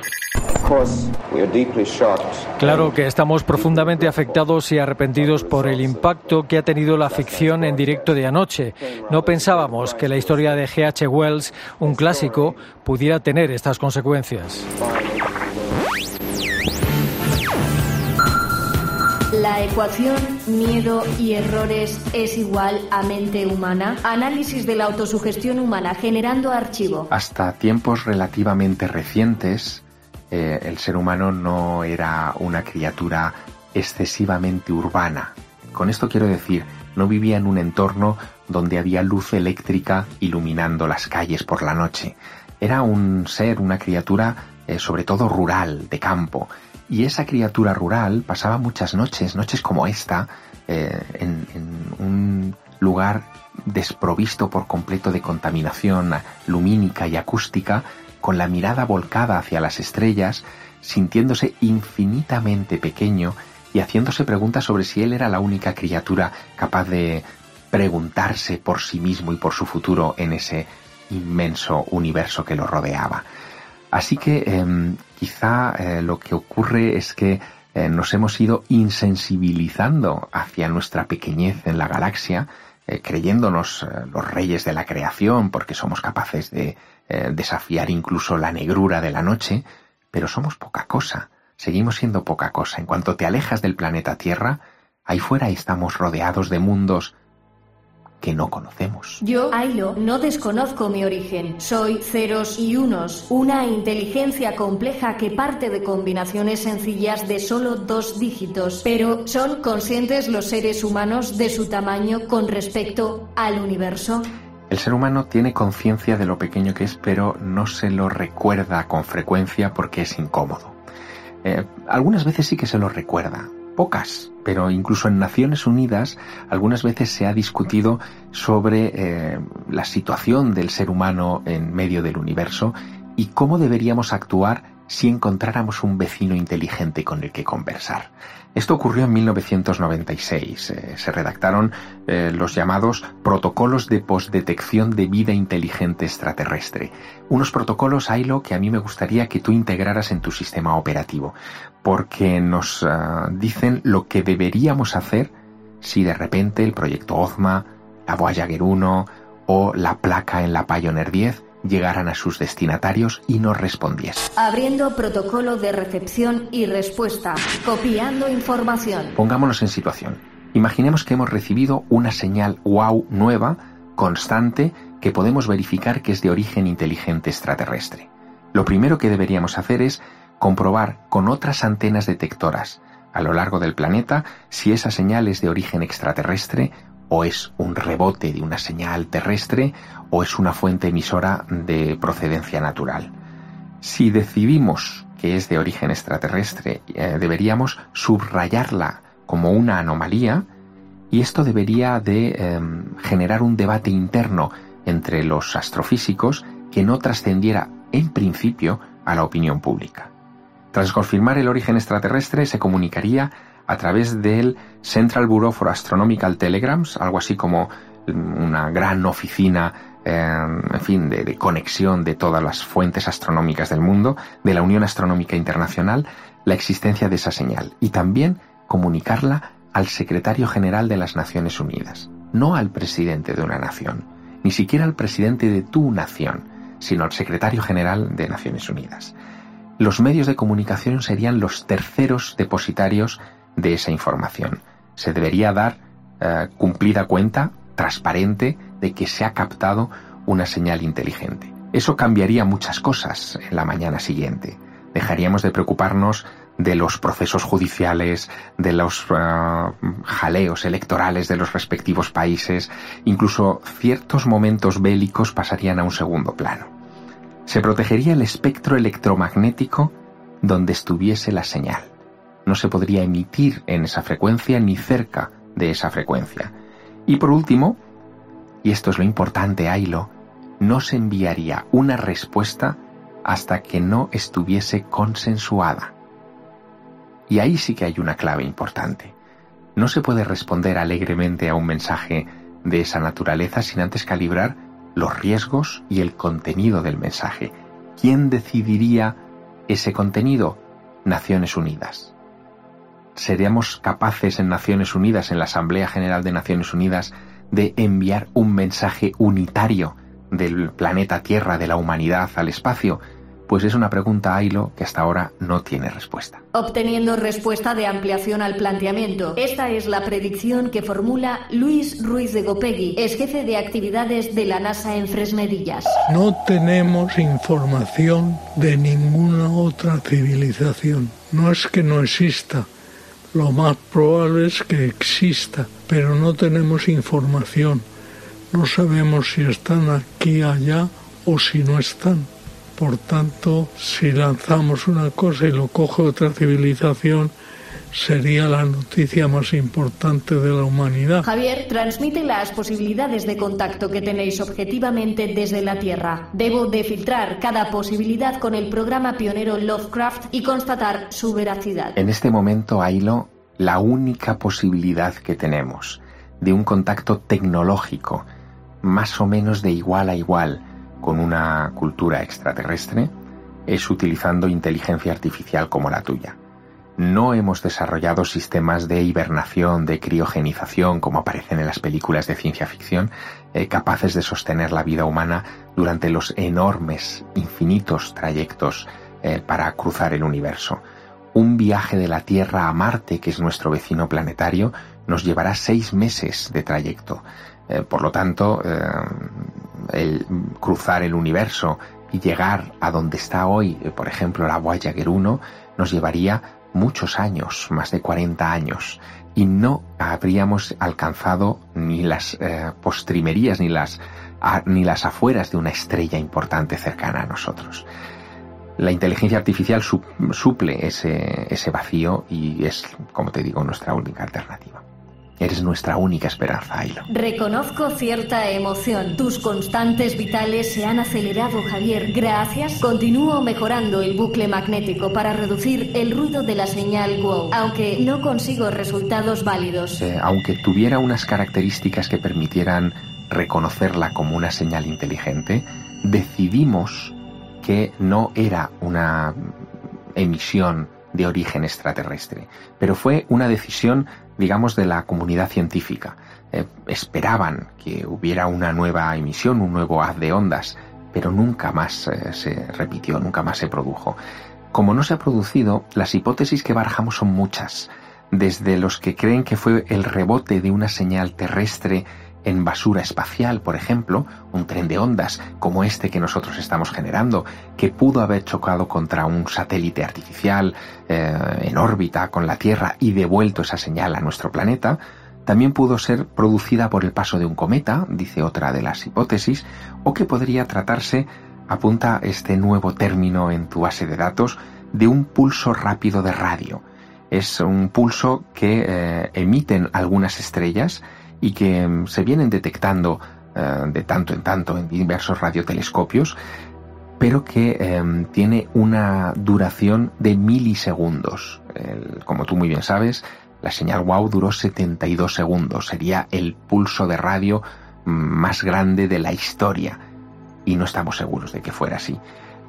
Claro que estamos profundamente afectados y arrepentidos por el impacto que ha tenido la ficción en directo de anoche. No pensábamos que la historia de G.H. Wells, un clásico, pudiera tener estas consecuencias. La ecuación miedo y errores es igual a mente humana. Análisis de la autosugestión humana generando archivo. Hasta tiempos relativamente recientes, eh, el ser humano no era una criatura excesivamente urbana. Con esto quiero decir, no vivía en un entorno donde había luz eléctrica iluminando las calles por la noche. Era un ser, una criatura eh, sobre todo rural, de campo, y esa criatura rural pasaba muchas noches, noches como esta, eh, en, un lugar desprovisto por completo de contaminación lumínica y acústica, con la mirada volcada hacia las estrellas, sintiéndose infinitamente pequeño y haciéndose preguntas sobre si él era la única criatura capaz de preguntarse por sí mismo y por su futuro en ese inmenso universo que lo rodeaba. Así que em, quizá eh, lo que ocurre es que eh, nos hemos ido insensibilizando hacia nuestra pequeñez en la galaxia, eh, creyéndonos los reyes de la creación porque somos capaces de desafiar incluso la negrura de la noche, pero somos poca cosa, seguimos siendo poca cosa. En cuanto te alejas del planeta Tierra, ahí fuera estamos rodeados de mundos que no conocemos. Yo, Ailo, no desconozco mi origen. Soy ceros y unos, una inteligencia compleja que parte de combinaciones sencillas de solo dos dígitos. Pero ¿son conscientes los seres humanos de su tamaño con respecto al universo? El ser humano tiene conciencia de lo pequeño que es, pero no se lo recuerda con frecuencia porque es incómodo. Eh, algunas veces sí que se lo recuerda, pocas, pero incluso en Naciones Unidas algunas veces se ha discutido sobre eh, la situación del ser humano en medio del universo y cómo deberíamos actuar si encontráramos un vecino inteligente con el que conversar. Esto ocurrió en 1996. Eh, se redactaron eh, los llamados protocolos de postdetección de vida inteligente extraterrestre. Unos protocolos, Ailo, que a mí me gustaría que tú integraras en tu sistema operativo, porque nos ah, dicen lo que deberíamos hacer si de repente el proyecto OZMA, la Voyager 1 o la placa en la Pioneer 10 llegaran a sus destinatarios y no respondiesen. Abriendo protocolo de recepción y respuesta. Copiando información. Pongámonos en situación. Imaginemos que hemos recibido una señal wow nueva, constante, que podemos verificar que es de origen inteligente extraterrestre. Lo primero que deberíamos hacer es comprobar con otras antenas detectoras a lo largo del planeta si esa señal es de origen extraterrestre o es un rebote de una señal terrestre o es una fuente emisora de procedencia natural. Si decidimos que es de origen extraterrestre, eh, deberíamos subrayarla como una anomalía y esto debería de em, generar un debate interno entre los astrofísicos que no trascendiera en principio a la opinión pública. Tras confirmar el origen extraterrestre se comunicaría a través del Central Bureau for Astronomical Telegrams, algo así como una gran oficina, em, en fin, de, conexión de todas las fuentes astronómicas del mundo, de la Unión Astronómica Internacional, la existencia de esa señal y también comunicarla al secretario general de las Naciones Unidas, no al presidente de una nación, ni siquiera al presidente de tu nación, sino al secretario general de Naciones Unidas. Los medios de comunicación serían los terceros depositarios de esa información. Se debería dar eh, cumplida cuenta, transparente, de que se ha captado una señal inteligente. Eso cambiaría muchas cosas en la mañana siguiente. Dejaríamos de preocuparnos de los procesos judiciales, de los eh, jaleos electorales de los respectivos países, incluso ciertos momentos bélicos pasarían a un segundo plano. Se protegería el espectro electromagnético donde estuviese la señal no se podría emitir en esa frecuencia ni cerca de esa frecuencia. Y por último, y esto es lo importante, Ailo, no se enviaría una respuesta hasta que no estuviese consensuada. Y ahí sí que hay una clave importante. No se puede responder alegremente a un mensaje de esa naturaleza sin antes calibrar los riesgos y el contenido del mensaje. ¿Quién decidiría ese contenido? Naciones Unidas. ¿Seríamos capaces en Naciones Unidas, en la Asamblea General de Naciones Unidas, de enviar un mensaje unitario del planeta Tierra, de la humanidad al espacio? Pues es una pregunta, Ailo, que hasta ahora no tiene respuesta. Obteniendo respuesta de ampliación al planteamiento. Esta es la predicción que formula Luis Ruiz de Gopegui, ex jefe de actividades de la NASA en Fresnedillas. No tenemos información de ninguna otra civilización. No es que no exista, lo más probable es que exista, pero no tenemos información. No sabemos si están aquí, allá o si no están. Por tanto, si lanzamos una cosa y lo coge otra civilización, sería la noticia más importante de la humanidad. Javier, transmite las posibilidades de contacto que tenéis objetivamente desde la Tierra. Debo de filtrar cada posibilidad con el programa pionero Lovecraft y constatar su veracidad. En este momento, Ailo, la única posibilidad que tenemos de un contacto tecnológico, más o menos de igual a igual, con una cultura extraterrestre es utilizando inteligencia artificial como la tuya. No hemos desarrollado sistemas de hibernación, de criogenización, como aparecen en las películas de ciencia ficción, eh, capaces de sostener la vida humana durante los enormes, infinitos trayectos eh, para cruzar el universo. Un viaje de la Tierra a Marte, que es nuestro vecino planetario, nos llevará seis meses de trayecto. Eh, por lo tanto, el cruzar el universo y llegar a donde está hoy, eh, por ejemplo, la Voyager 1, nos llevaría muchos años, más de 40 años, y no habríamos alcanzado ni las eh, postrimerías ni las, ni las afueras de una estrella importante cercana a nosotros. La inteligencia artificial suple ese, ese vacío y es, como te digo, nuestra única alternativa. Eres nuestra única esperanza, Ailo. Reconozco cierta emoción. Tus constantes vitales se han acelerado, Javier. Gracias. Continúo mejorando el bucle magnético para reducir el ruido de la señal WOW, aunque no consigo resultados válidos. Eh, aunque tuviera unas características que permitieran reconocerla como una señal inteligente, decidimos que no era una emisión de origen extraterrestre, pero fue una decisión digamos, de la comunidad científica. Eh, esperaban que hubiera una nueva emisión, un nuevo haz de ondas, pero nunca más eh, se repitió, nunca más se produjo. Como no se ha producido, las hipótesis que barajamos son muchas, desde los que creen que fue el rebote de una señal terrestre en basura espacial, por ejemplo, un tren de ondas como este que nosotros estamos generando, que pudo haber chocado contra un satélite artificial eh, en órbita con la Tierra y devuelto esa señal a nuestro planeta, también pudo ser producida por el paso de un cometa, dice otra de las hipótesis, o que podría tratarse, apunta este nuevo término en tu base de datos, de un pulso rápido de radio. Es un pulso que eh, emiten algunas estrellas y que mm, se vienen detectando eh, de tanto en tanto en diversos radiotelescopios, pero que em, tiene una duración de milisegundos. como tú muy bien sabes, la señal WOW duró 72 segundos, sería el pulso de radio mm, más grande de la historia y no estamos seguros de que fuera así.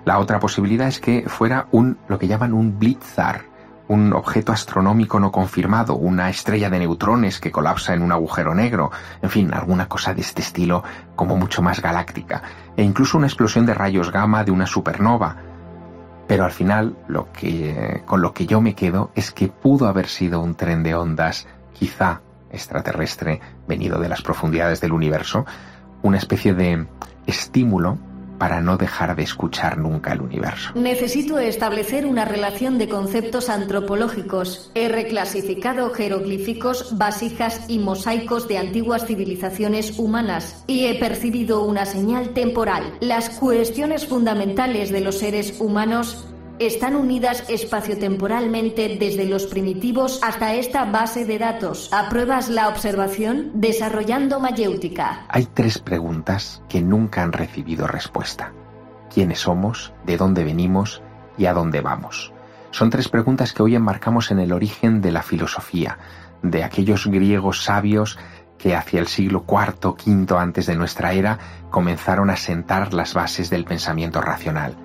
La otra posibilidad es que fuera un lo que llaman un blitzar, un objeto astronómico no confirmado, una estrella de neutrones que colapsa en un agujero negro, en fin, alguna cosa de este estilo como mucho más galáctica, e incluso una explosión de rayos gamma de una supernova. Pero al final, lo que, con lo que yo me quedo es que pudo haber sido un tren de ondas, quizá extraterrestre, venido de las profundidades del universo, una especie de estímulo para no dejar de escuchar nunca el universo. Necesito establecer una relación de conceptos antropológicos. He reclasificado jeroglíficos, vasijas y mosaicos de antiguas civilizaciones humanas y he percibido una señal temporal. Las cuestiones fundamentales de los seres humanos están unidas espaciotemporalmente desde los primitivos hasta esta base de datos. ¿Apruebas la observación? Desarrollando mayéutica. Hay tres preguntas que nunca han recibido respuesta. ¿Quiénes somos? ¿De dónde venimos? ¿Y a dónde vamos? Son tres preguntas que hoy enmarcamos en el origen de la filosofía, de aquellos griegos sabios que hacia el siglo IV, V antes de nuestra era comenzaron a sentar las bases del pensamiento racional.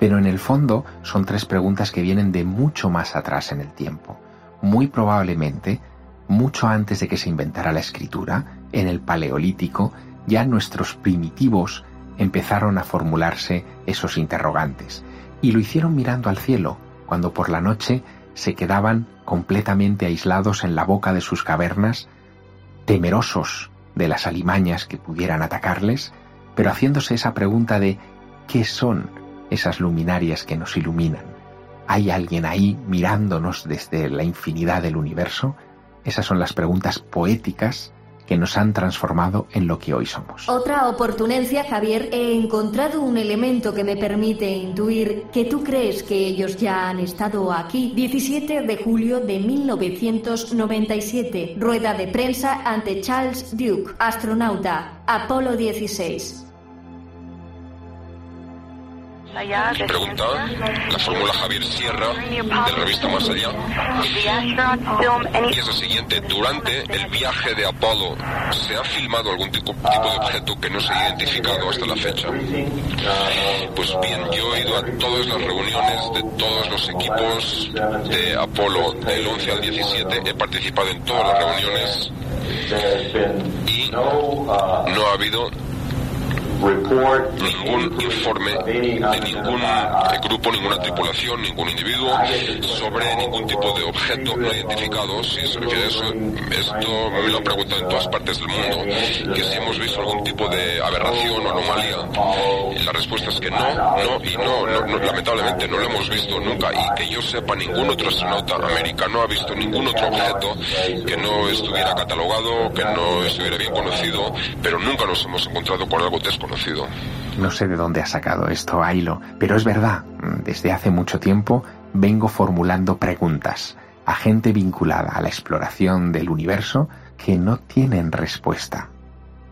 Pero en el fondo son tres preguntas que vienen de mucho más atrás en el tiempo. Muy probablemente, mucho antes de que se inventara la escritura, en el Paleolítico, ya nuestros primitivos empezaron a formularse esos interrogantes. Y lo hicieron mirando al cielo, cuando por la noche se quedaban completamente aislados en la boca de sus cavernas, temerosos de las alimañas que pudieran atacarles, pero haciéndose esa pregunta de ¿qué son esas luminarias que nos iluminan? ¿Hay alguien ahí mirándonos desde la infinidad del universo? Esas son las preguntas poéticas que nos han transformado en lo que hoy somos. Otra oportunencia, Javier, he encontrado un elemento que me permite intuir que tú crees que ellos ya han estado aquí. 17 de julio de 1997, rueda de prensa ante Charles Duke, astronauta, Apolo 16. Pregunta, la fórmula Javier Sierra, de la revista Más Allá. Y es la siguiente, durante el viaje de Apolo, ¿se ha filmado algún tipo, tipo de objeto que no se ha identificado hasta la fecha? Pues bien, yo he ido a todas las reuniones de todos los equipos de Apolo, del 11 al 17, he participado en todas las reuniones y no ha habido ningún informe de ningún grupo, ninguna tripulación, ningún individuo sobre ningún tipo de objeto no identificado. Si se refiere a eso, esto me lo han preguntado en todas partes del mundo, que si hemos visto algún tipo de aberración o anomalía. La respuesta es que no, no y no, no, lamentablemente no lo hemos visto nunca y que yo sepa ningún otro astronauta americano ha visto ningún otro objeto que no estuviera catalogado, que no estuviera bien conocido, pero nunca nos hemos encontrado con algo desconocido. No sé de dónde ha sacado esto Ailo, pero es verdad, desde hace mucho tiempo vengo formulando preguntas a gente vinculada a la exploración del universo que no tienen respuesta.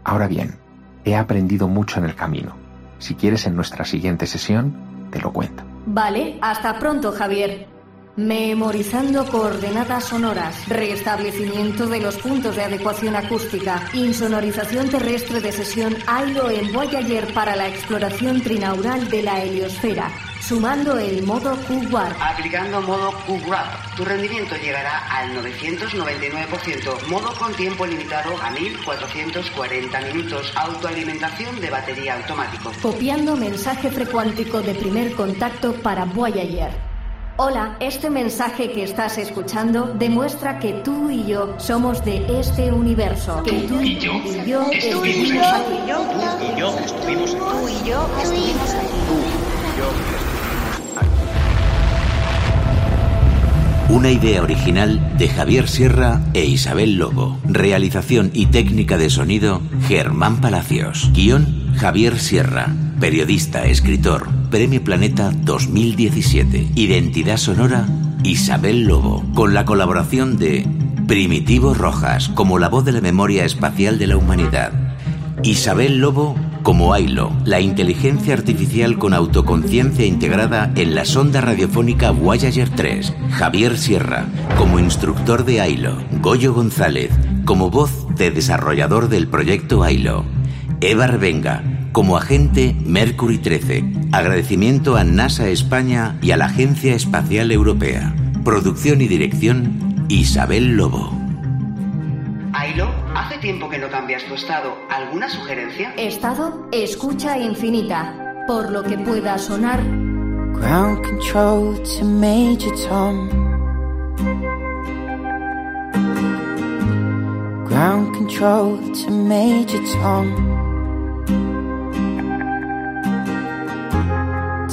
Ahora bien, he aprendido mucho en el camino. Si quieres en nuestra siguiente sesión, te lo cuento. Vale, hasta pronto, Javier. Memorizando coordenadas sonoras, restablecimiento de los puntos de adecuación acústica, insonorización terrestre de sesión AILO en Voyager para la exploración trinaural de la heliosfera, sumando el modo Q-Warp. Aplicando modo Q-Warp, tu rendimiento llegará al 999%, modo con tiempo limitado a 1440 minutos, autoalimentación de batería automático. Copiando mensaje frecuántico de primer contacto para Voyager. Hola, este mensaje que estás escuchando demuestra que tú y yo somos de este universo. Que tú y yo, y yo estuvimos aquí. Tú y yo estuvimos aquí. Tú y yo estuvimos aquí. Una idea original de Javier Sierra e Isabel Lobo. Realización y técnica de sonido Germán Palacios. Guión Javier Sierra. Periodista, escritor, Premio Planeta 2017. Identidad sonora Isabel Lobo. Con la colaboración de Primitivo Rojas como la voz de la memoria espacial de la humanidad. Isabel Lobo como Ailo, la inteligencia artificial con autoconciencia integrada en la sonda radiofónica Voyager 3. Javier Sierra como instructor de Ailo. Goyo González como voz de desarrollador del proyecto Ailo. Eva Revenga como agente Mercury 13. Agradecimiento a NASA España y a la Agencia Espacial Europea. Producción y dirección Isabel Lobo. Ailo, hace tiempo que no cambias tu estado. ¿Alguna sugerencia? Estado, escucha infinita. Por lo que pueda sonar. Ground control to Major Tom. Ground control to Major Tom.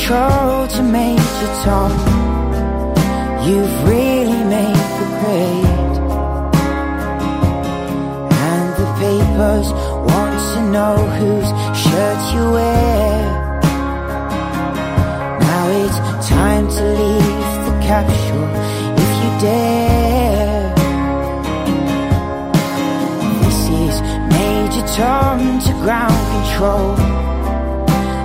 Control to Major Tom. You've really made the grade. And the papers want to know whose shirt you wear. Now it's time to leave the capsule if you dare. This is Major Tom to ground control.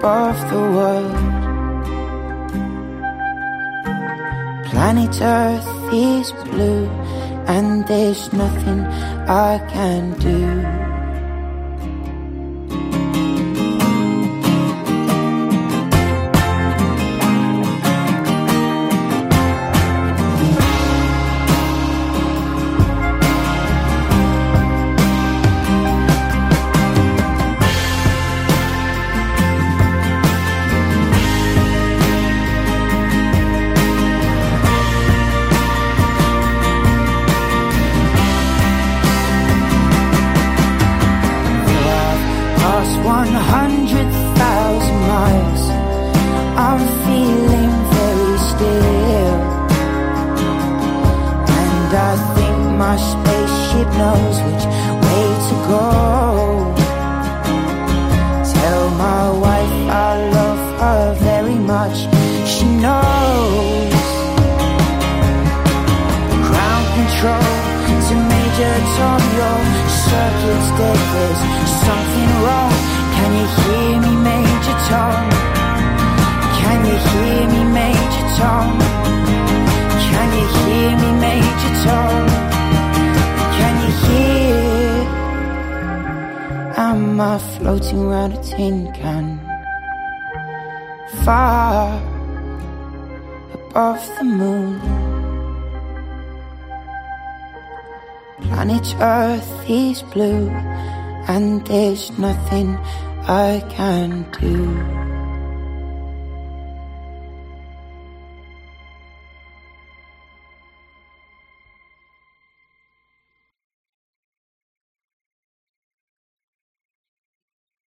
Above the world. Planet Earth is blue, and there's nothing I can do. Nothing I can do.